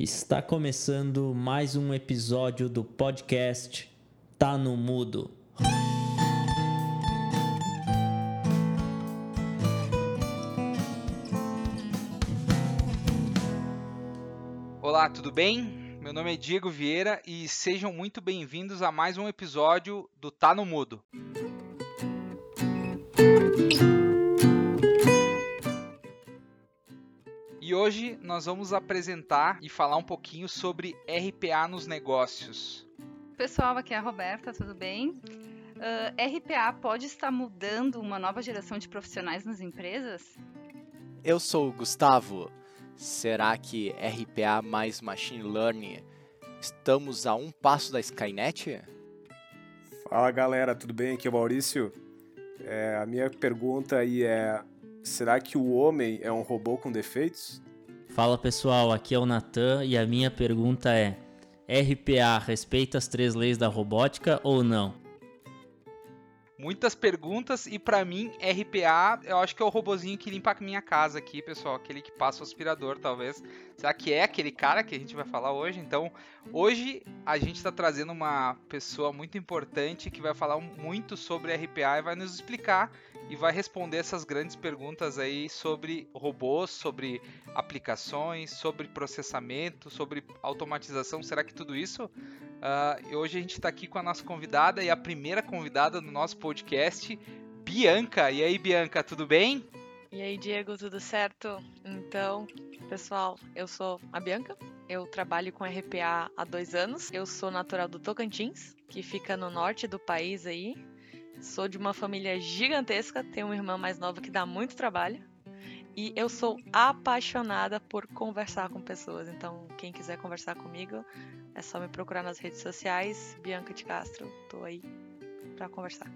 Está começando mais um episódio do podcast Tá no Mudo. Olá, tudo bem? Meu nome é Diego Vieira e sejam muito bem-vindos a mais um episódio do Tá no Mudo. Hoje nós vamos apresentar e falar um pouquinho sobre RPA nos negócios. Pessoal, aqui é a Roberta, tudo bem? Uh, RPA pode estar mudando uma nova geração de profissionais nas empresas? Eu sou o Gustavo. Será que RPA mais Machine Learning estamos a um passo da Skynet? Fala galera, tudo bem? Aqui é o Maurício. É, a minha pergunta aí é: será que o homem é um robô com defeitos? Fala pessoal, aqui é o Natan e a minha pergunta é: RPA respeita as três leis da robótica ou não? Muitas perguntas e para mim RPA, eu acho que é o robozinho que limpa a minha casa aqui, pessoal, aquele que passa o aspirador, talvez. Será que é aquele cara que a gente vai falar hoje? Então, hoje a gente está trazendo uma pessoa muito importante que vai falar muito sobre RPA e vai nos explicar e vai responder essas grandes perguntas aí sobre robôs, sobre aplicações, sobre processamento, sobre automatização. Será que tudo isso? Uh, hoje a gente está aqui com a nossa convidada e a primeira convidada do nosso podcast, Bianca. E aí, Bianca, tudo bem? E aí, Diego, tudo certo? Então, pessoal, eu sou a Bianca. Eu trabalho com RPA há dois anos. Eu sou natural do Tocantins, que fica no norte do país aí. Sou de uma família gigantesca, tenho uma irmã mais nova que dá muito trabalho. E eu sou apaixonada por conversar com pessoas. Então, quem quiser conversar comigo, é só me procurar nas redes sociais. Bianca de Castro, tô aí para conversar.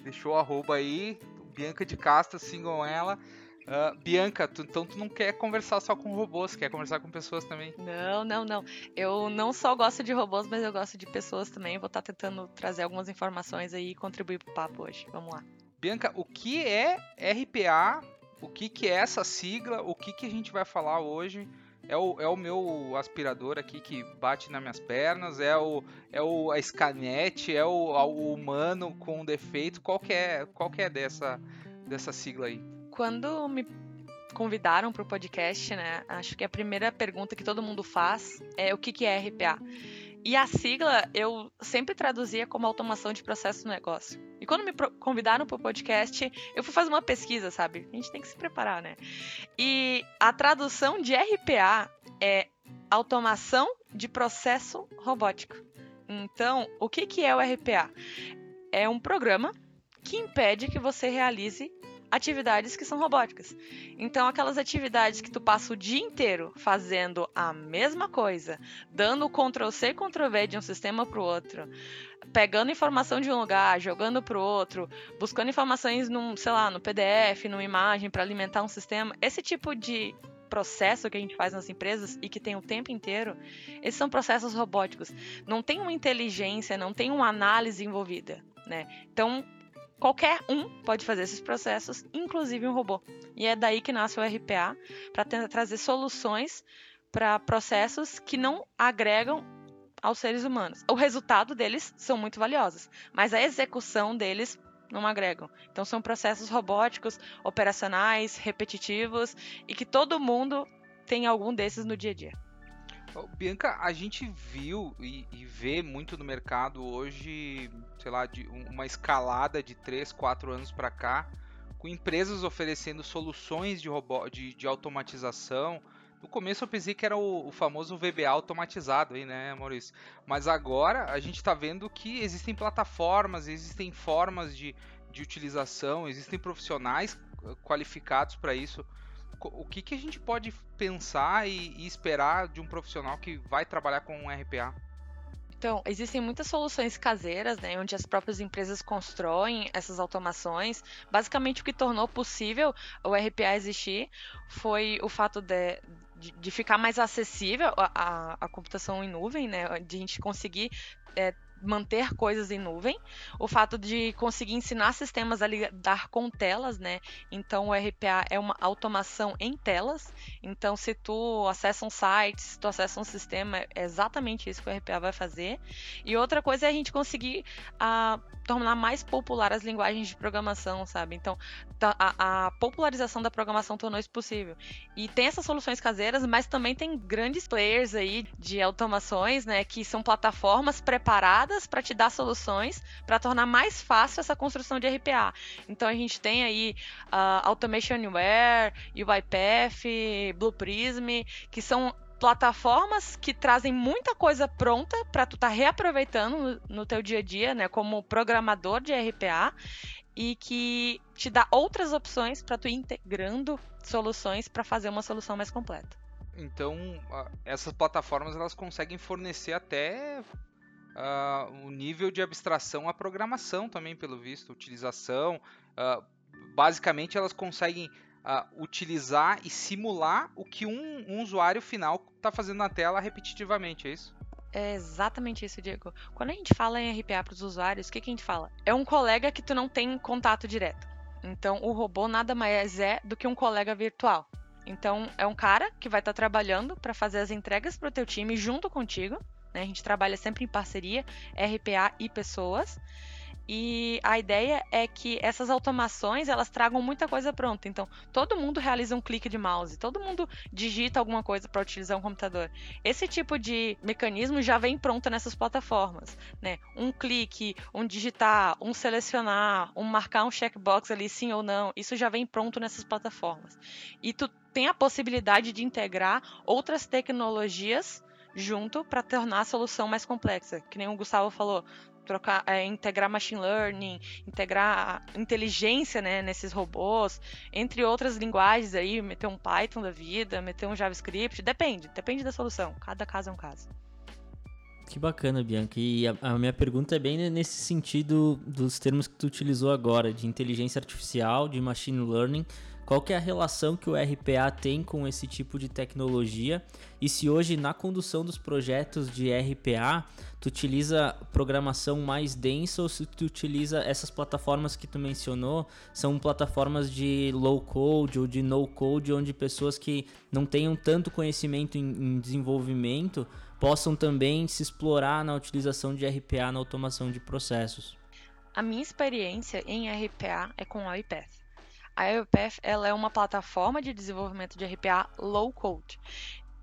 Deixou o arroba aí, Bianca de Castro, sigam ela. Uh, Bianca, tu, então tu não quer conversar só com robôs, quer conversar com pessoas também? Não, não, não. Eu não só gosto de robôs, mas eu gosto de pessoas também. Vou estar tá tentando trazer algumas informações aí e contribuir pro papo hoje. Vamos lá. Bianca, o que é RPA? O que, que é essa sigla? O que, que a gente vai falar hoje? É o, é o meu aspirador aqui que bate nas minhas pernas? É o, é o a Scanet? É o, o humano com defeito? Qual que é, qual que é dessa, dessa sigla aí? Quando me convidaram para o podcast, né? Acho que a primeira pergunta que todo mundo faz é o que, que é RPA. E a sigla eu sempre traduzia como automação de processo no negócio. E quando me convidaram para o podcast, eu fui fazer uma pesquisa, sabe? A gente tem que se preparar, né? E a tradução de RPA é automação de processo robótico. Então, o que, que é o RPA? É um programa que impede que você realize atividades que são robóticas. Então, aquelas atividades que tu passa o dia inteiro fazendo a mesma coisa, dando Ctrl C, Ctrl V de um sistema para o outro, pegando informação de um lugar, jogando para o outro, buscando informações num, sei lá, no PDF, numa imagem para alimentar um sistema, esse tipo de processo que a gente faz nas empresas e que tem o tempo inteiro, esses são processos robóticos. Não tem uma inteligência, não tem uma análise envolvida, né? Então, Qualquer um pode fazer esses processos, inclusive um robô. E é daí que nasce o RPA, para tentar trazer soluções para processos que não agregam aos seres humanos. O resultado deles são muito valiosos, mas a execução deles não agregam. Então são processos robóticos, operacionais, repetitivos e que todo mundo tem algum desses no dia a dia. Bianca, a gente viu e, e, vê muito no mercado hoje, sei lá, de uma escalada de 3, 4 anos para cá, com empresas oferecendo soluções de, robô, de, de, automatização. No começo eu pensei que era o, o, famoso VBA automatizado aí, né, Maurício? Mas agora a gente está vendo que existem plataformas, existem formas de, de utilização, existem profissionais qualificados para isso o que, que a gente pode pensar e, e esperar de um profissional que vai trabalhar com um RPA? Então, existem muitas soluções caseiras, né, onde as próprias empresas constroem essas automações. Basicamente, o que tornou possível o RPA existir foi o fato de, de, de ficar mais acessível a, a, a, computação em nuvem, né, de a gente conseguir é, manter coisas em nuvem, o fato de conseguir ensinar sistemas a lidar com telas, né? Então o RPA é uma automação em telas. Então se tu acessa um site, se tu acessa um sistema, é exatamente isso que o RPA vai fazer. E outra coisa é a gente conseguir a, tornar mais popular as linguagens de programação, sabe? Então tá, a, a popularização da programação tornou isso possível. E tem essas soluções caseiras, mas também tem grandes players aí de automações, né? Que são plataformas preparadas para te dar soluções para tornar mais fácil essa construção de RPA. Então a gente tem aí uh, Automation Anywhere, UiPath, Blue Prism, que são plataformas que trazem muita coisa pronta para tu estar tá reaproveitando no, no teu dia a dia, né, como programador de RPA e que te dá outras opções para tu ir integrando soluções para fazer uma solução mais completa. Então, essas plataformas elas conseguem fornecer até uh, o nível de abstração à programação também, pelo visto, utilização. Uh, basicamente, elas conseguem uh, utilizar e simular o que um, um usuário final está fazendo na tela repetitivamente, é isso? É exatamente isso, Diego. Quando a gente fala em RPA para os usuários, o que, que a gente fala? É um colega que tu não tem contato direto. Então, o robô nada mais é do que um colega virtual. Então, é um cara que vai estar tá trabalhando para fazer as entregas para o teu time junto contigo. Né? A gente trabalha sempre em parceria, RPA e pessoas. E a ideia é que essas automações elas tragam muita coisa pronta. Então, todo mundo realiza um clique de mouse, todo mundo digita alguma coisa para utilizar um computador. Esse tipo de mecanismo já vem pronto nessas plataformas, né? Um clique, um digitar, um selecionar, um marcar um checkbox ali sim ou não, isso já vem pronto nessas plataformas. E tu tem a possibilidade de integrar outras tecnologias junto para tornar a solução mais complexa. Que nem o Gustavo falou, trocar, é, integrar machine learning, integrar inteligência né, nesses robôs, entre outras linguagens aí, meter um Python da vida, meter um JavaScript, depende, depende da solução. Cada caso é um caso. Que bacana, Bianca. E a, a, minha pergunta é bem nesse sentido dos termos que tu utilizou agora, de inteligência artificial, de machine learning. Qual que é a relação que o RPA tem com esse tipo de tecnologia? E se hoje na condução dos projetos de RPA tu utiliza programação mais densa ou se tu utiliza essas plataformas que tu mencionou, são plataformas de low code ou de no code, onde pessoas que não tenham tanto conhecimento em, em desenvolvimento possam também se explorar na utilização de RPA na automação de processos. A minha experiência em RPA é com a iPath. A UiPath ela é uma plataforma de desenvolvimento de RPA low code.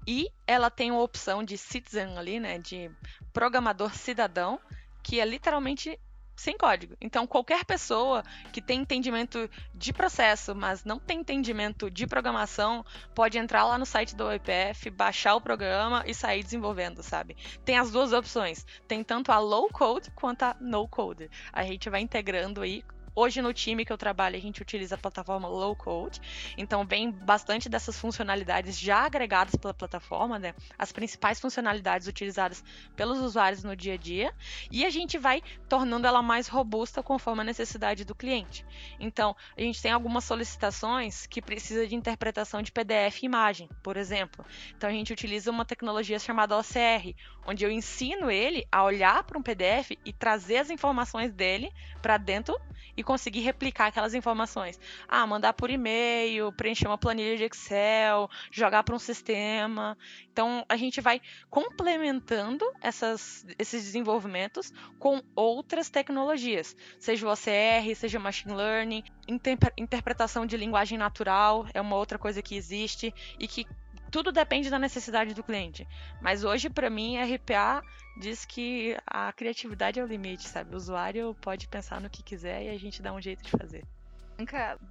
E ela tem uma opção de citizen ali, né, de programador cidadão, que é literalmente sem código. Então, qualquer pessoa que tem entendimento de processo, mas não tem entendimento de programação, pode entrar lá no site do OIPF, baixar o programa e sair desenvolvendo, sabe? Tem as duas opções. Tem tanto a low code quanto a no code. A gente vai integrando aí Hoje no time que eu trabalho a gente utiliza a plataforma Low Code, então vem bastante dessas funcionalidades já agregadas pela plataforma, né? As principais funcionalidades utilizadas pelos usuários no dia a dia, e a gente vai tornando ela mais robusta conforme a necessidade do cliente. Então, a gente tem algumas solicitações que precisa de interpretação de PDF e imagem, por exemplo. Então a gente utiliza uma tecnologia chamada OCR, onde eu ensino ele a olhar para um PDF e trazer as informações dele para dentro e conseguir replicar aquelas informações. Ah, mandar por e-mail, preencher uma planilha de Excel, jogar para um sistema. Então, a gente vai complementando essas, esses desenvolvimentos com outras tecnologias, seja o OCR, seja o Machine Learning, interpretação de linguagem natural é uma outra coisa que existe e que tudo depende da necessidade do cliente. Mas hoje, para mim, RPA diz que a criatividade é o limite, sabe? O usuário pode pensar no que quiser e a gente dá um jeito de fazer.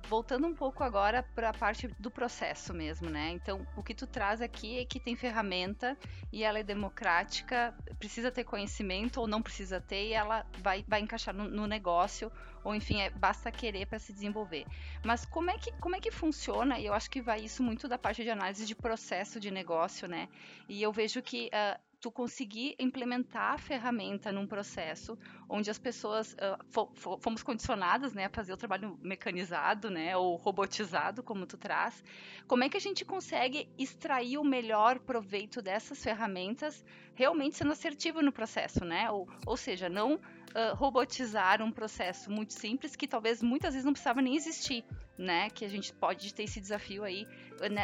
Voltando um pouco agora para a parte do processo mesmo, né? Então, o que tu traz aqui é que tem ferramenta e ela é democrática, precisa ter conhecimento ou não precisa ter e ela vai, vai encaixar no, no negócio ou enfim, é, basta querer para se desenvolver. Mas como é, que, como é que funciona? E eu acho que vai isso muito da parte de análise de processo de negócio, né? E eu vejo que uh, tu conseguir implementar a ferramenta num processo onde as pessoas uh, fomos condicionadas né, a fazer o trabalho mecanizado né, ou robotizado, como tu traz, como é que a gente consegue extrair o melhor proveito dessas ferramentas realmente sendo assertivo no processo, né? Ou, ou seja, não uh, robotizar um processo muito simples que talvez muitas vezes não precisava nem existir, né? Que a gente pode ter esse desafio aí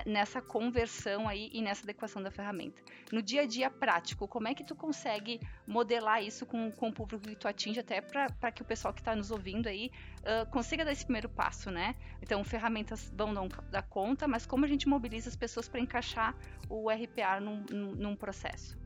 nessa conversão aí e nessa adequação da ferramenta. No dia a dia prático, como é que tu consegue modelar isso com, com o público que tu atinge até para que o pessoal que está nos ouvindo aí uh, consiga dar esse primeiro passo, né? Então, ferramentas vão dar conta, mas como a gente mobiliza as pessoas para encaixar o RPA num, num, num processo?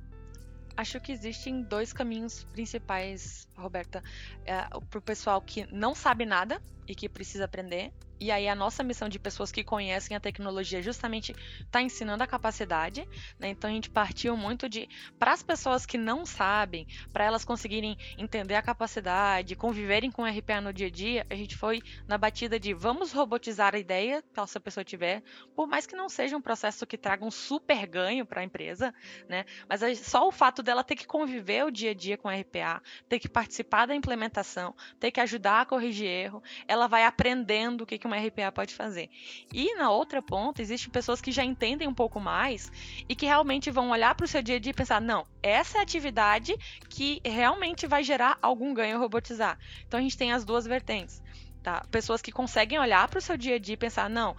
Acho que existem dois caminhos principais, Roberta, é, para o pessoal que não sabe nada e que precisa aprender, e aí a nossa missão de pessoas que conhecem a tecnologia justamente está ensinando a capacidade, né? Então a gente partiu muito de para as pessoas que não sabem, para elas conseguirem entender a capacidade, conviverem com o RPA no dia a dia, a gente foi na batida de vamos robotizar a ideia que essa pessoa tiver, por mais que não seja um processo que traga um super ganho para a empresa, né? Mas só o fato dela ter que conviver o dia a dia com o RPA, ter que participar da implementação, ter que ajudar a corrigir erro, ela vai aprendendo o que, que uma RPA pode fazer. E na outra ponta, existem pessoas que já entendem um pouco mais e que realmente vão olhar para o seu dia a dia e pensar: não, essa é a atividade que realmente vai gerar algum ganho robotizar. Então a gente tem as duas vertentes. Tá? Pessoas que conseguem olhar para o seu dia a dia e pensar: não,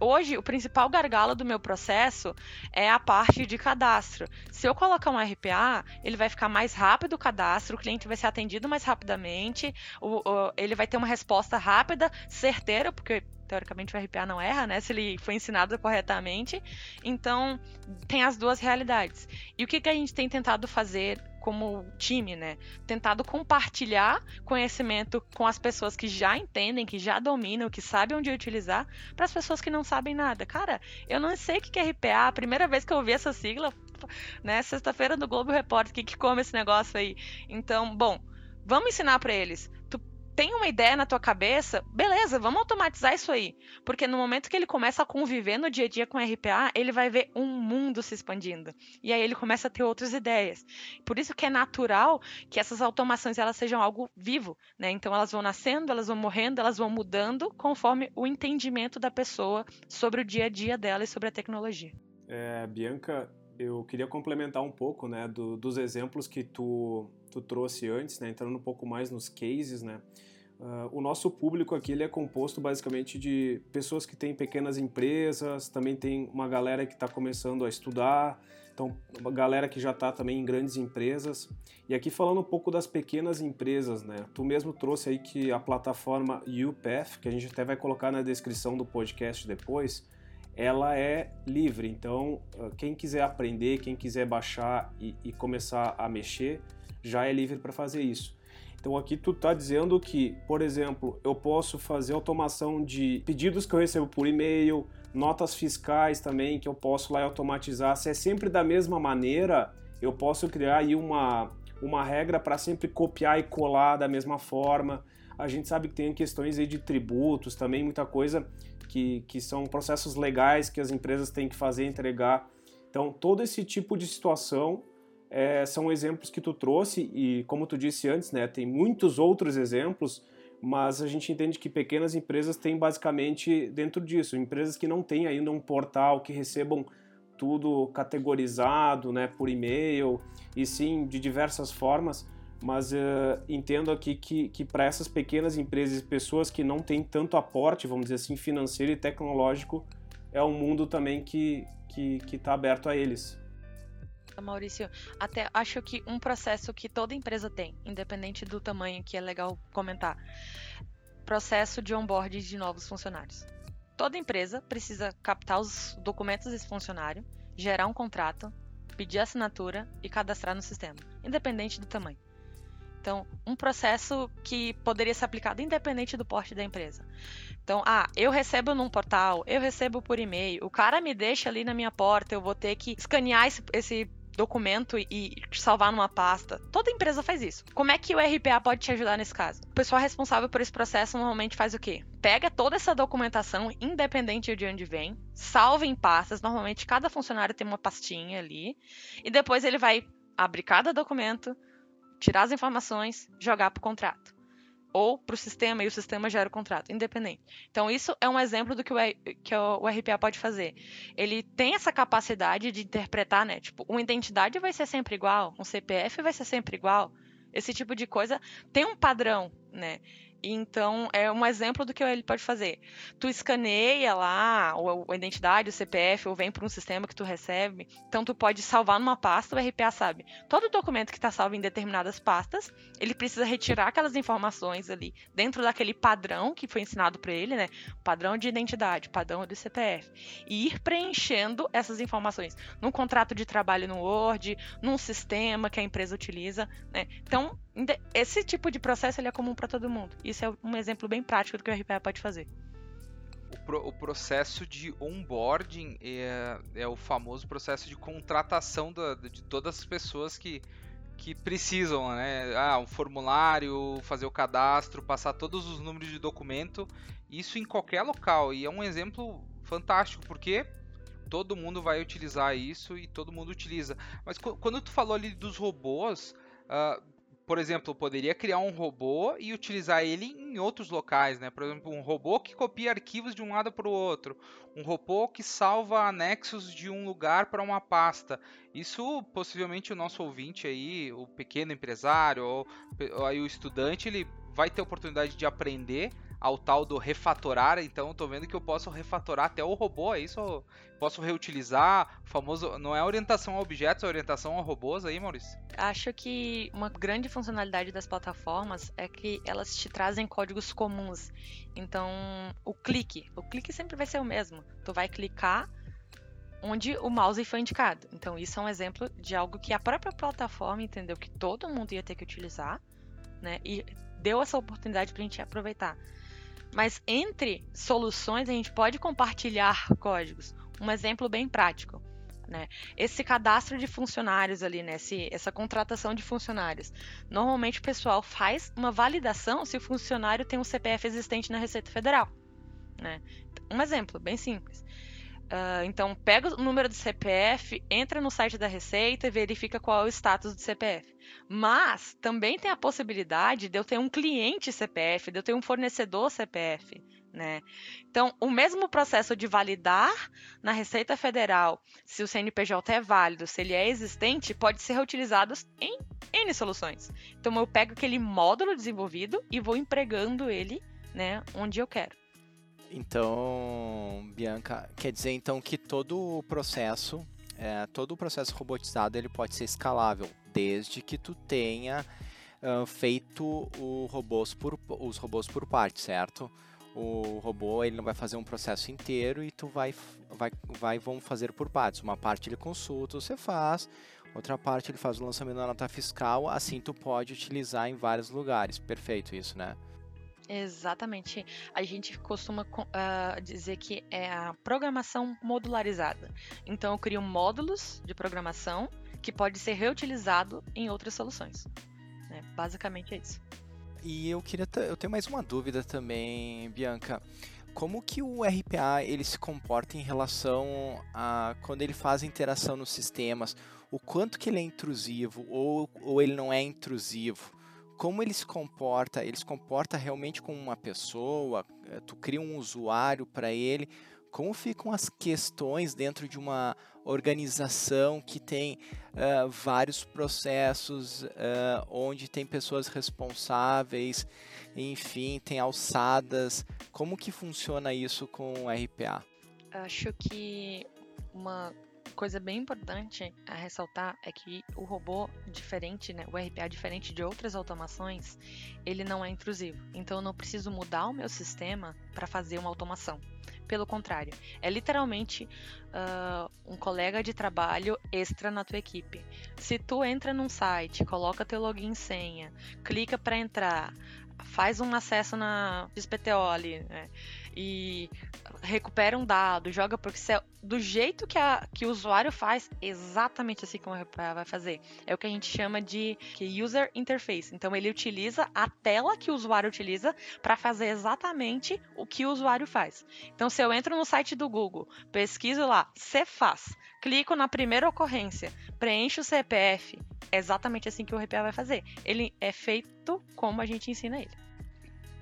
hoje o principal gargalo do meu processo é a parte de cadastro. Se eu colocar um RPA, ele vai ficar mais rápido o cadastro, o cliente vai ser atendido mais rapidamente, o, o, ele vai ter uma resposta rápida, certeira, porque teoricamente o RPA não erra, né? Se ele foi ensinado corretamente. Então, tem as duas realidades. E o que, que a gente tem tentado fazer como time, né? Tentado compartilhar conhecimento com as pessoas que já entendem, que já dominam, que sabem onde utilizar, para as pessoas que não sabem nada. Cara, eu não sei o que é RPA, a primeira vez que eu ouvi essa sigla, né? Sexta-feira no Globo Repórter, que, que come esse negócio aí. Então, bom, vamos ensinar para eles tem uma ideia na tua cabeça, beleza, vamos automatizar isso aí. Porque no momento que ele começa a conviver no dia a dia com RPA, ele vai ver um mundo se expandindo. E aí ele começa a ter outras ideias. Por isso que é natural que essas automações elas sejam algo vivo, né? Então elas vão nascendo, elas vão morrendo, elas vão mudando conforme o entendimento da pessoa sobre o dia a dia dela e sobre a tecnologia. É, Bianca, eu queria complementar um pouco, né, do, dos exemplos que tu, tu trouxe antes, né, entrando um pouco mais nos cases, né. Uh, o nosso público aqui ele é composto basicamente de pessoas que têm pequenas empresas, também tem uma galera que está começando a estudar, então uma galera que já está também em grandes empresas. E aqui falando um pouco das pequenas empresas, né? Tu mesmo trouxe aí que a plataforma UPath, que a gente até vai colocar na descrição do podcast depois, ela é livre. Então ah, quem quiser aprender, quem quiser baixar e, e começar a mexer, já é livre para fazer isso. Então aqui tu está dizendo que, por exemplo, eu posso fazer automação de pedidos que eu recebo por e-mail, notas fiscais também que eu posso lá automatizar. Se é sempre da mesma maneira, eu posso criar aí uma, uma regra para sempre copiar e colar da mesma forma. A gente sabe que tem questões aí de tributos também, muita coisa que, que são processos legais que as empresas têm que fazer, entregar. Então, todo esse tipo de situação é, são exemplos que tu trouxe e, como tu disse antes, né, tem muitos outros exemplos, mas a gente entende que pequenas empresas têm basicamente dentro disso, empresas que não têm ainda um portal que recebam tudo categorizado, né, por e-mail e sim de diversas formas, mas uh, entendo aqui que, que para essas pequenas empresas e pessoas que não têm tanto aporte, vamos dizer assim, financeiro e tecnológico, é um mundo também que está que, que aberto a eles. Maurício, até acho que um processo que toda empresa tem, independente do tamanho, que é legal comentar, processo de onboarding de novos funcionários. Toda empresa precisa captar os documentos desse funcionário, gerar um contrato, pedir assinatura e cadastrar no sistema, independente do tamanho. Então, um processo que poderia ser aplicado independente do porte da empresa. Então, ah, eu recebo num portal, eu recebo por e-mail, o cara me deixa ali na minha porta, eu vou ter que escanear esse, esse documento e salvar numa pasta. Toda empresa faz isso. Como é que o RPA pode te ajudar nesse caso? O pessoal responsável por esse processo normalmente faz o quê? Pega toda essa documentação, independente de onde vem, salva em pastas. Normalmente cada funcionário tem uma pastinha ali. E depois ele vai abrir cada documento, tirar as informações, jogar para o contrato. Ou para o sistema e o sistema gera o contrato, independente. Então, isso é um exemplo do que o, que o RPA pode fazer. Ele tem essa capacidade de interpretar, né? Tipo, uma identidade vai ser sempre igual, um CPF vai ser sempre igual. Esse tipo de coisa tem um padrão, né? Então, é um exemplo do que ele pode fazer. Tu escaneia lá a identidade, o CPF, ou vem para um sistema que tu recebe. Então, tu pode salvar numa pasta, o RPA sabe. Todo documento que está salvo em determinadas pastas, ele precisa retirar aquelas informações ali dentro daquele padrão que foi ensinado para ele, né? Padrão de identidade, padrão do CPF. E ir preenchendo essas informações num contrato de trabalho no Word, num sistema que a empresa utiliza, né? Então, esse tipo de processo ele é comum para todo mundo. Isso é um exemplo bem prático do que o RPA pode fazer. O, pro, o processo de onboarding é, é, o famoso processo de contratação da, de todas as pessoas que, que precisam, né? Ah, um formulário, fazer o cadastro, passar todos os números de documento, isso em qualquer local. E é um exemplo fantástico, porque todo mundo vai utilizar isso e todo mundo utiliza. Mas quando tu falou ali dos robôs, uh, por exemplo, poderia criar um robô e utilizar ele em outros locais, né? Por exemplo, um robô que copia arquivos de um lado para o outro, um robô que salva anexos de um lugar para uma pasta. Isso possivelmente o nosso ouvinte aí, o pequeno empresário ou, ou aí o estudante, ele vai ter oportunidade de aprender ao tal do refatorar, então estou vendo que eu posso refatorar até o robô, é isso? Posso reutilizar, famoso, não é orientação a objetos, é orientação a robôs aí, Maurício? Acho que uma grande funcionalidade das plataformas é que elas te trazem códigos comuns. Então, o clique, o clique sempre vai ser o mesmo. Tu vai clicar onde o mouse foi indicado. Então, isso é um exemplo de algo que a própria plataforma entendeu que todo mundo ia ter que utilizar, né? E deu essa oportunidade para a gente aproveitar. Mas entre soluções a gente pode compartilhar códigos. Um exemplo bem prático. Né? Esse cadastro de funcionários ali, né? Esse, essa contratação de funcionários. Normalmente o pessoal faz uma validação se o funcionário tem um CPF existente na Receita Federal. Né? Um exemplo bem simples. Uh, então, pega o número do CPF, entra no site da Receita e verifica qual é o status do CPF. Mas também tem a possibilidade de eu ter um cliente CPF, de eu ter um fornecedor CPF. Né? Então, o mesmo processo de validar na Receita Federal se o CNPJ é válido, se ele é existente, pode ser reutilizado em N soluções. Então, eu pego aquele módulo desenvolvido e vou empregando ele né, onde eu quero. Então, Bianca, quer dizer então que todo o processo, é, todo o processo robotizado ele pode ser escalável, desde que tu tenha uh, feito robôs por, os robôs por parte, certo? O robô ele não vai fazer um processo inteiro e tu vai, vai, vai fazer por partes. Uma parte ele consulta, você faz, outra parte ele faz o lançamento da nota fiscal, assim tu pode utilizar em vários lugares. Perfeito isso, né? Exatamente. A gente costuma uh, dizer que é a programação modularizada. Então, eu crio módulos de programação que pode ser reutilizado em outras soluções. Né? Basicamente é isso. E eu queria, eu tenho mais uma dúvida também, Bianca. Como que o RPA ele se comporta em relação a quando ele faz interação nos sistemas? O quanto que ele é intrusivo ou, ou ele não é intrusivo? Como ele se comporta, ele se comporta realmente como uma pessoa, eh, tu cria um usuário para ele, como ficam as questões dentro de uma organização que tem uh, vários processos, uh, onde tem pessoas responsáveis, enfim, tem alçadas. Como que funciona isso com o RPA? Acho que uma coisa bem importante a ressaltar é que o robô diferente, né, o RPA diferente de outras automações, ele não é intrusivo. Então eu não preciso mudar o meu sistema para fazer uma automação. Pelo contrário, é literalmente uh, um colega de trabalho extra na tua equipe. Se tu entra num site, coloca teu login e senha, clica para entrar, faz um acesso na XPTO ali, né? E recupera um dado, joga pro Excel, do jeito que, a, que o usuário faz, exatamente assim como o RPA vai fazer. É o que a gente chama de user interface. Então ele utiliza a tela que o usuário utiliza para fazer exatamente o que o usuário faz. Então se eu entro no site do Google, pesquiso lá Cefaz, clico na primeira ocorrência, preencho o CPF, é exatamente assim que o RPA vai fazer. Ele é feito como a gente ensina ele.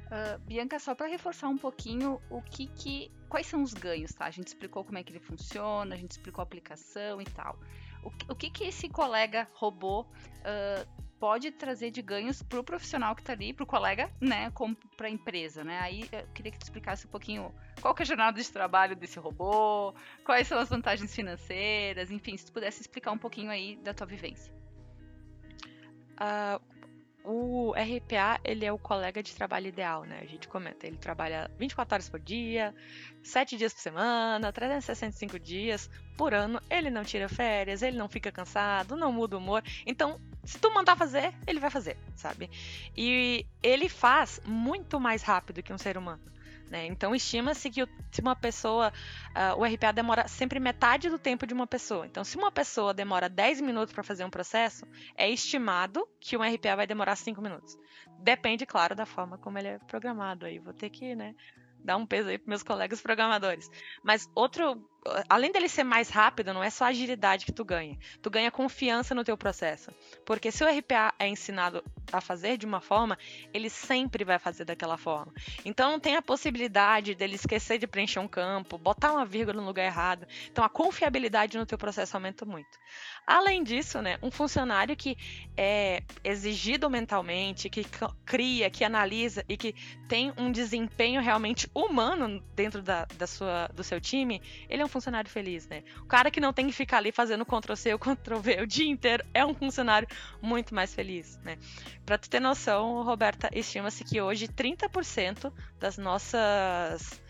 Uh, Bianca, só para reforçar um pouquinho o que, que quais são os ganhos, tá? A gente explicou como é que ele funciona, a gente explicou a aplicação e tal. O, o que, que esse colega robô uh, pode trazer de ganhos para o profissional que está ali, para o colega, né, como para a empresa, né? Aí eu queria que tu explicasse um pouquinho qual que é a jornada de trabalho desse robô, quais são as vantagens financeiras, enfim, se tu pudesse explicar um pouquinho aí da tua vivência. Uh, o RPA, ele é o colega de trabalho ideal, né? A gente comenta, ele trabalha 24 horas por dia, 7 dias por semana, 365 dias por ano, ele não tira férias, ele não fica cansado, não muda o humor. Então, se tu mandar fazer, ele vai fazer, sabe? E ele faz muito mais rápido que um ser humano. Né? Então, estima-se que se uma pessoa, uh, o RPA demora sempre metade do tempo de uma pessoa. Então, se uma pessoa demora 10 minutos para fazer um processo, é estimado que um RPA vai demorar 5 minutos. Depende, claro, da forma como ele é programado. Aí vou ter que né, dar um peso aí para meus colegas programadores. Mas outro além dele ser mais rápido, não é só agilidade que tu ganha. Tu ganha confiança no teu processo. Porque se o RPA é ensinado a fazer de uma forma, ele sempre vai fazer daquela forma. Então não tem a possibilidade dele esquecer de preencher um campo, botar uma vírgula no lugar errado. Então a confiabilidade no teu processo aumenta muito. Além disso, né, um funcionário que é exigido mentalmente, que cria, que analisa e que tem um desempenho realmente humano dentro da, da sua, do seu time, ele é um funcionário feliz, né? O cara que não tem que ficar ali fazendo Ctrl-C ou Ctrl-V o dia inteiro é um funcionário muito mais feliz, né? Para tu ter noção, Roberta, estima-se que hoje 30% das nossas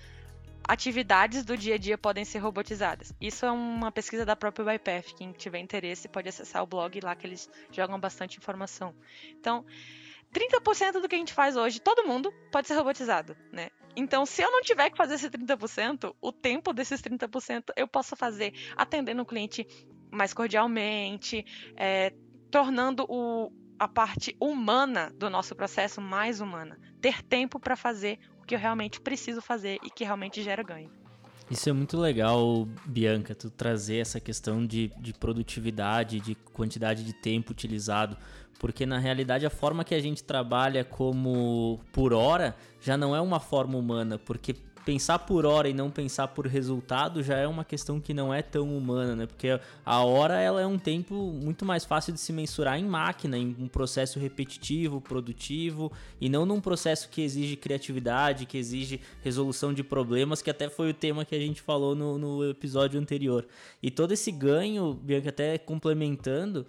atividades do dia a dia podem ser robotizadas. Isso é uma pesquisa da própria YPF. Quem tiver interesse pode acessar o blog lá que eles jogam bastante informação. Então, 30% do que a gente faz hoje, todo mundo pode ser robotizado, né? Então, se eu não tiver que fazer esse 30%, o tempo desses 30% eu posso fazer atendendo o cliente mais cordialmente, é, tornando o, a parte humana do nosso processo mais humana. Ter tempo para fazer o que eu realmente preciso fazer e que realmente gera ganho. Isso é muito legal, Bianca, tu trazer essa questão de, de produtividade, de quantidade de tempo utilizado, porque na realidade a forma que a gente trabalha como por hora já não é uma forma humana, porque pensar por hora e não pensar por resultado já é uma questão que não é tão humana, né? Porque a hora ela é um tempo muito mais fácil de se mensurar em máquina, em um processo repetitivo, produtivo, e não num processo que exige criatividade, que exige resolução de problemas, que até foi o tema que a gente falou no, no episódio anterior. E todo esse ganho, Bianca, até complementando,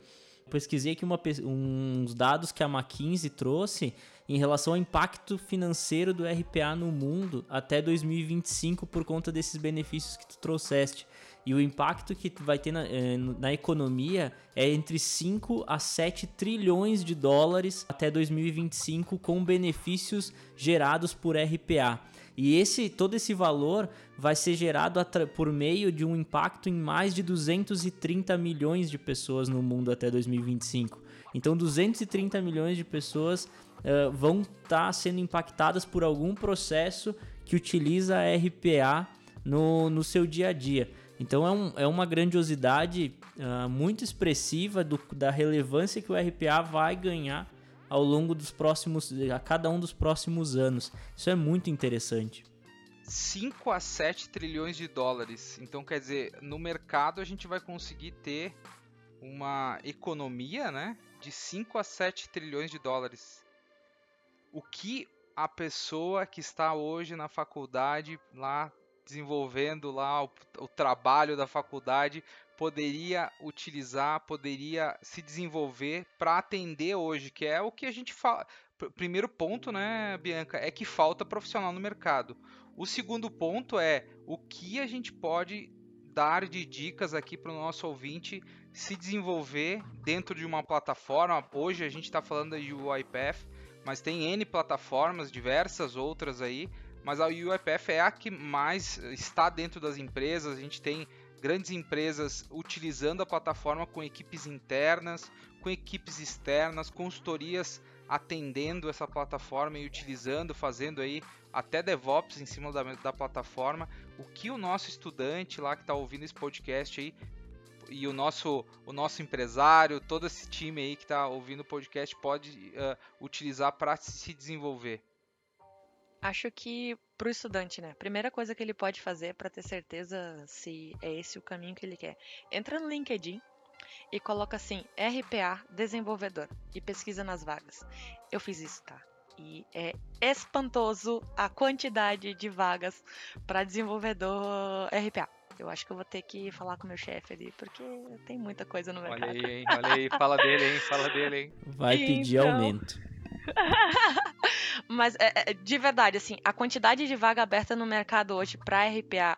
pesquisei aqui uma, uns dados que a McKinsey trouxe em relação ao impacto financeiro do RPA no mundo até 2025 por conta desses benefícios que tu trouxeste. E o impacto que vai ter na, eh, na, economia é entre 5 a 7 trilhões de dólares até 2025 com benefícios gerados por RPA. E esse todo esse valor vai ser gerado por meio de um impacto em mais de 230 milhões de pessoas no mundo até 2025. Então, 230 milhões de pessoas uh, vão estar tá sendo impactadas por algum processo que utiliza RPA no, no seu dia a dia. Então é, um, é uma grandiosidade uh, muito expressiva do, da relevância que o RPA vai ganhar ao longo dos próximos, a cada um dos próximos anos. Isso é muito interessante. 5 a 7 trilhões de dólares. Então, quer dizer, no mercado a gente vai conseguir ter uma economia, né, de 5 a 7 trilhões de dólares. O que a pessoa que está hoje na faculdade lá desenvolvendo lá o, o trabalho da faculdade poderia utilizar, poderia se desenvolver para atender hoje, que é o que a gente fala. Primeiro ponto, né, Bianca, é que falta profissional no mercado. O segundo ponto é o que a gente pode dar de dicas aqui para o nosso ouvinte se desenvolver dentro de uma plataforma. Hoje a gente está falando da UiPath, mas tem N plataformas, diversas outras aí mas a UiPath é a que mais está dentro das empresas. A gente tem grandes empresas utilizando a plataforma com equipes internas, com equipes externas, consultorias atendendo essa plataforma e utilizando, fazendo aí até DevOps em cima da, da plataforma. O que o nosso estudante lá que está ouvindo esse podcast aí e o nosso, o nosso empresário, todo esse time aí que está ouvindo o podcast pode uh, utilizar para se desenvolver? Acho que para o estudante, né? Primeira coisa que ele pode fazer para ter certeza se é esse o caminho que ele quer. Entra no LinkedIn e coloca assim RPA desenvolvedor e pesquisa nas vagas. Eu fiz isso, tá? E é espantoso a quantidade de vagas para desenvolvedor RPA. Eu acho que eu vou ter que falar com o meu chefe ali, porque tem muita coisa no mercado. Olha aí, hein? Olha aí, fala dele, hein? Fala dele, hein? Vai pedir então... aumento. Mas é, é, de verdade, assim, a quantidade de vaga aberta no mercado hoje para RPA,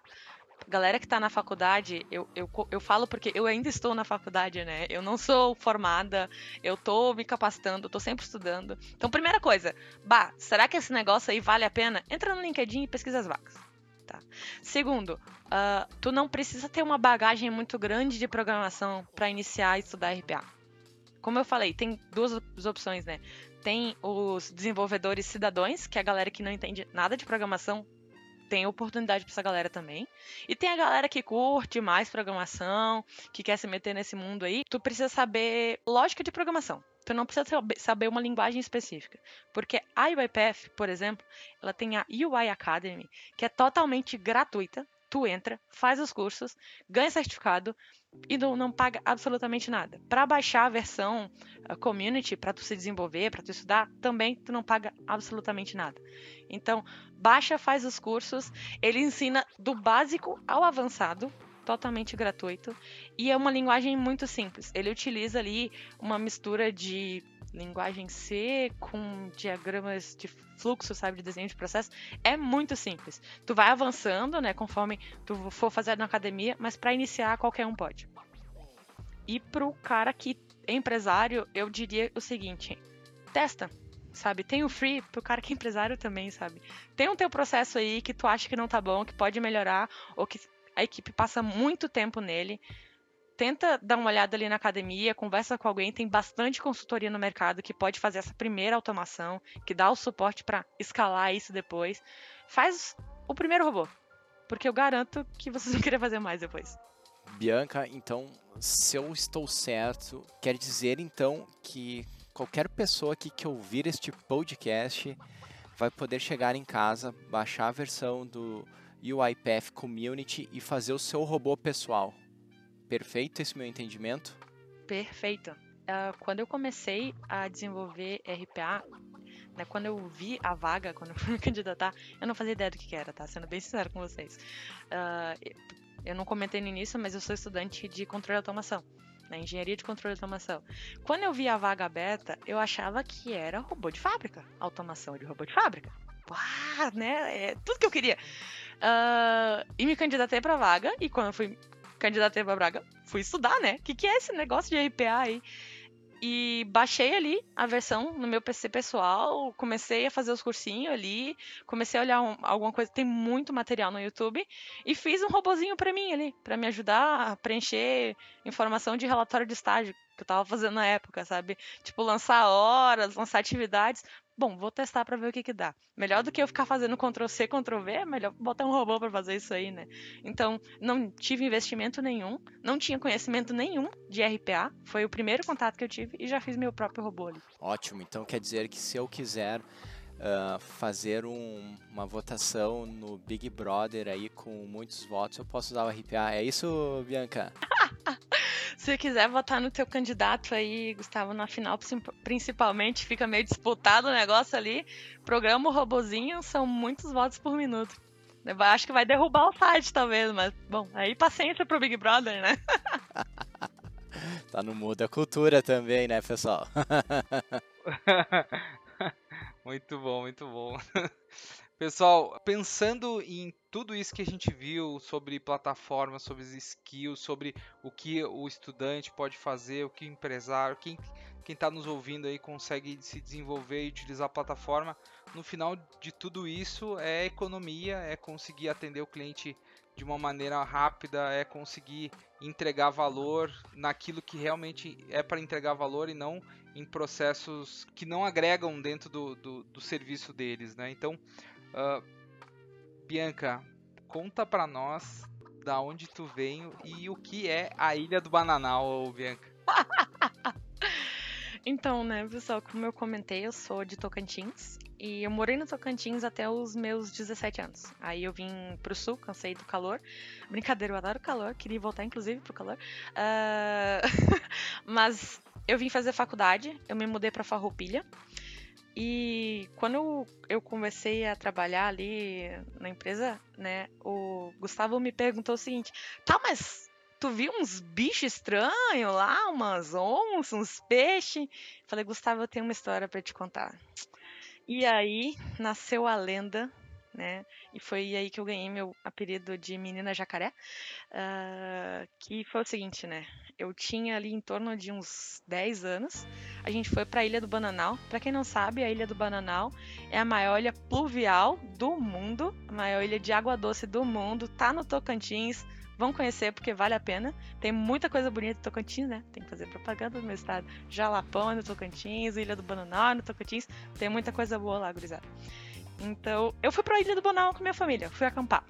galera que está na faculdade, eu, eu, eu falo porque eu ainda estou na faculdade, né? Eu não sou formada, eu tô me capacitando, tô sempre estudando. Então, primeira coisa, bah, será que esse negócio aí vale a pena? Entra no LinkedIn e pesquisa as vagas. Tá. Segundo, uh, tu não precisa ter uma bagagem muito grande de programação para iniciar a estudar RPA. Como eu falei, tem duas opções, né? Tem os desenvolvedores cidadãos, que é a galera que não entende nada de programação, tem oportunidade para essa galera também. E tem a galera que curte mais programação, que quer se meter nesse mundo aí. Tu precisa saber lógica de programação. Tu não precisa saber uma linguagem específica. Porque a UiPath, por exemplo, ela tem a UI Academy, que é totalmente gratuita. Tu entra, faz os cursos, ganha certificado, e não, não paga absolutamente nada. Para baixar a versão a community, para tu se desenvolver, para tu estudar, também tu não paga absolutamente nada. Então, baixa, faz os cursos, ele ensina do básico ao avançado, totalmente gratuito, e é uma linguagem muito simples. Ele utiliza ali uma mistura de linguagem C com diagramas de fluxo, sabe, de desenho de processo, é muito simples. Tu vai avançando, né, conforme tu for fazer na academia, mas para iniciar qualquer um pode. E pro cara que é empresário, eu diria o seguinte: testa, sabe? Tem o free pro cara que é empresário também, sabe? Tem um teu processo aí que tu acha que não tá bom, que pode melhorar, ou que a equipe passa muito tempo nele tenta dar uma olhada ali na academia, conversa com alguém, tem bastante consultoria no mercado que pode fazer essa primeira automação, que dá o suporte para escalar isso depois. Faz o primeiro robô, porque eu garanto que vocês vão querer fazer mais depois. Bianca, então, se eu estou certo, quer dizer então que qualquer pessoa aqui que ouvir este podcast vai poder chegar em casa, baixar a versão do UiPath Community e fazer o seu robô pessoal perfeito esse meu entendimento? Perfeito. Uh, quando eu comecei a desenvolver RPA, né, quando eu vi a vaga, quando eu fui me candidatar, eu não fazia ideia do que, era, tá? Sendo bem sincero com vocês. Uh, eu não comentei no início, mas eu sou estudante de controle de automação. Né, engenharia de controle de automação. Quando eu vi a vaga aberta, eu achava que era robô de fábrica. Automação de robô de fábrica. Uau, né? É tudo que eu queria. Uh, e me candidatei pra vaga, e quando eu fui candidatei pra Braga, fui estudar, né? O que, que é esse negócio de RPA aí? E baixei ali a versão no meu PC pessoal, comecei a fazer os cursinhos ali, comecei a olhar um, alguma coisa, tem muito material no YouTube, e fiz um robozinho para mim ali, para me ajudar a preencher informação de relatório de estágio que eu tava fazendo na época, sabe? Tipo, lançar horas, lançar atividades bom, vou testar para ver o que que dá. Melhor do que eu ficar fazendo Ctrl C, Ctrl V, é melhor botar um robô para fazer isso aí, né? Então, não tive investimento nenhum, não tinha conhecimento nenhum de RPA, foi o primeiro contato que eu tive e já fiz meu próprio robô ali. Ótimo, então quer dizer que se eu quiser Uh, fazer um, uma votação no Big Brother aí com muitos votos, eu posso usar o RPA. É isso, Bianca? Se quiser votar no teu candidato aí, Gustavo, na final, principalmente, fica meio disputado o negócio ali. Programa o robozinho, são muitos votos por minuto. Eu acho que vai derrubar o site, talvez, mas, bom, aí paciência pro Big Brother, né? tá no mundo da cultura também, né, pessoal? muito bom, muito bom. Pessoal, pensando em tudo isso que a gente viu sobre plataformas, sobre skills, sobre o que o estudante pode fazer, o que o empresário, quem está nos ouvindo aí consegue se desenvolver e utilizar a plataforma, no final de tudo isso é economia, é conseguir atender o cliente de uma maneira rápida, é conseguir entregar valor naquilo que realmente é para entregar valor e não em processos que não agregam dentro do, do, do serviço deles, né? Então, Uh, Bianca, conta para nós da onde tu veio e o que é a Ilha do Bananal, Bianca. Então, né, pessoal, como eu comentei, eu sou de Tocantins e eu morei no Tocantins até os meus 17 anos. Aí eu vim pro sul, cansei do calor. Brincadeira, eu adoro calor, queria voltar inclusive pro calor. Uh... Mas eu vim fazer faculdade, eu me mudei pra Farroupilha. E quando eu, comecei a trabalhar ali na empresa, né, o Gustavo me perguntou o seguinte: tá, mas tu viu uns bichos estranhos lá, umas onças, uns peixes? Falei, Gustavo, eu tenho uma história para te contar. E aí nasceu a lenda, né? E foi aí que eu ganhei meu apelido de Menina Jacaré. Uh, que foi o seguinte, né? Eu tinha ali em torno de uns 10 anos. A gente foi para a Ilha do Bananal. Para quem não sabe, a Ilha do Bananal é a maior ilha pluvial do mundo, a maior ilha de água doce do mundo. Tá no Tocantins Vão conhecer porque vale a pena. Tem muita coisa bonita no Tocantins, né? Tem que fazer propaganda do meu estado. Jalapão é no Tocantins, Ilha do Bananal é no Tocantins. Tem muita coisa boa lá, gurizada. Então, eu fui pra Ilha do Bananal com minha família, fui acampar.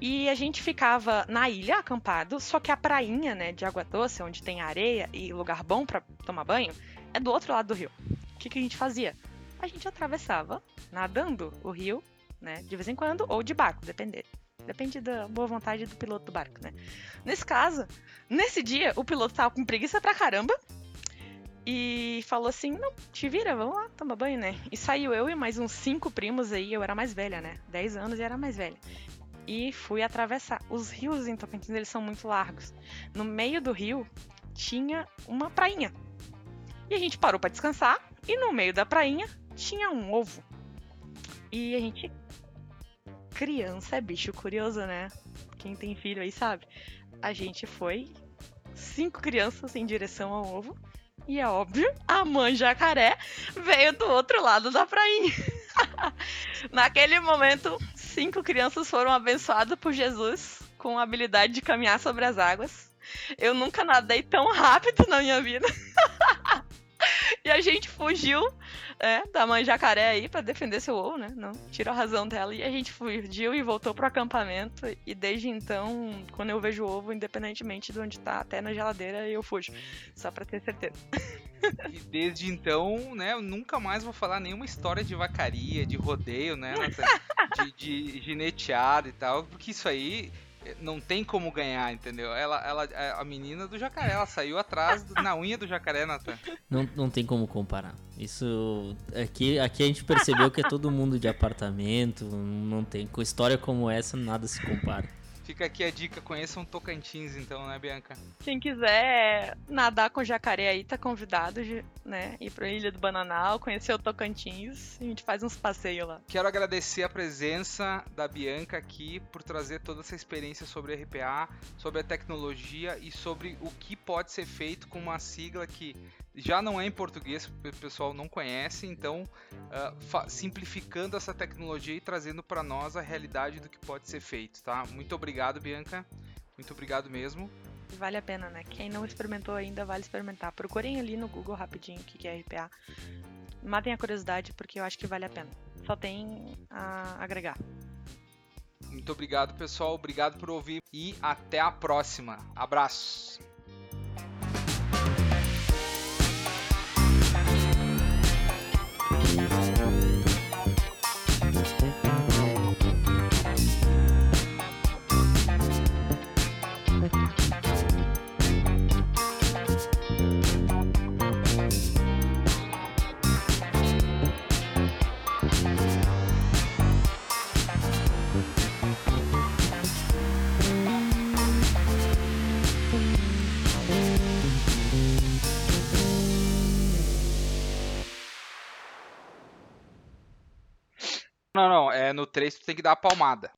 E a gente ficava na ilha acampado, só que a prainha, né, de água doce, onde tem areia e lugar bom para tomar banho, é do outro lado do rio. O que, que a gente fazia? A gente atravessava nadando o rio, né, de vez em quando, ou de barco, dependendo. Depende da boa vontade do piloto do barco, né? Nesse caso, nesse dia, o piloto tava com preguiça pra caramba. E falou assim: não, te vira, vamos lá, toma banho, né? E saiu eu e mais uns cinco primos aí, eu era mais velha, né? 10 anos e era mais velha. E fui atravessar. Os rios em Tocantins, eles são muito largos. No meio do rio tinha uma prainha. E a gente parou para descansar. E no meio da prainha tinha um ovo. E a gente criança é bicho curioso, né? Quem tem filho aí sabe. A gente foi cinco crianças em direção ao ovo. E é óbvio, a mãe jacaré veio do outro lado da prainha. Naquele momento, cinco crianças foram abençoadas por Jesus com a habilidade de caminhar sobre as águas. Eu nunca nadei tão rápido na minha vida. e a gente fugiu é, da mãe jacaré aí para defender seu ovo, né? Não, tirou a razão dela e a gente fugiu e voltou pro acampamento. E desde então, quando eu vejo o ovo, independentemente de onde tá, até na geladeira, eu fujo. Só pra ter certeza. E desde então, né, eu nunca mais vou falar nenhuma história de vacaria, de rodeio, né? De, de gineteado e tal, porque isso aí não tem como ganhar, entendeu? Ela, ela, a menina do jacaré, ela saiu atrás na unha do jacaré, Nathan. Não, não tem como comparar. Isso aqui, aqui a gente percebeu que é todo mundo de apartamento, não tem com história como essa nada se compara. Fica aqui a dica, conheçam Tocantins então, né, Bianca? Quem quiser nadar com jacaré aí, tá convidado, né? Ir pra Ilha do Bananal, conhecer o Tocantins, a gente faz uns passeios lá. Quero agradecer a presença da Bianca aqui por trazer toda essa experiência sobre RPA, sobre a tecnologia e sobre o que pode ser feito com uma sigla que já não é em português, o pessoal não conhece, então uh, simplificando essa tecnologia e trazendo para nós a realidade do que pode ser feito, tá? Muito obrigado, Bianca. Muito obrigado mesmo. Vale a pena, né? Quem não experimentou ainda, vale experimentar. Procurem ali no Google rapidinho o que é RPA. Matem a curiosidade, porque eu acho que vale a pena. Só tem a agregar. Muito obrigado, pessoal. Obrigado por ouvir e até a próxima. Abraços. É no 3 tu tem que dar a palmada.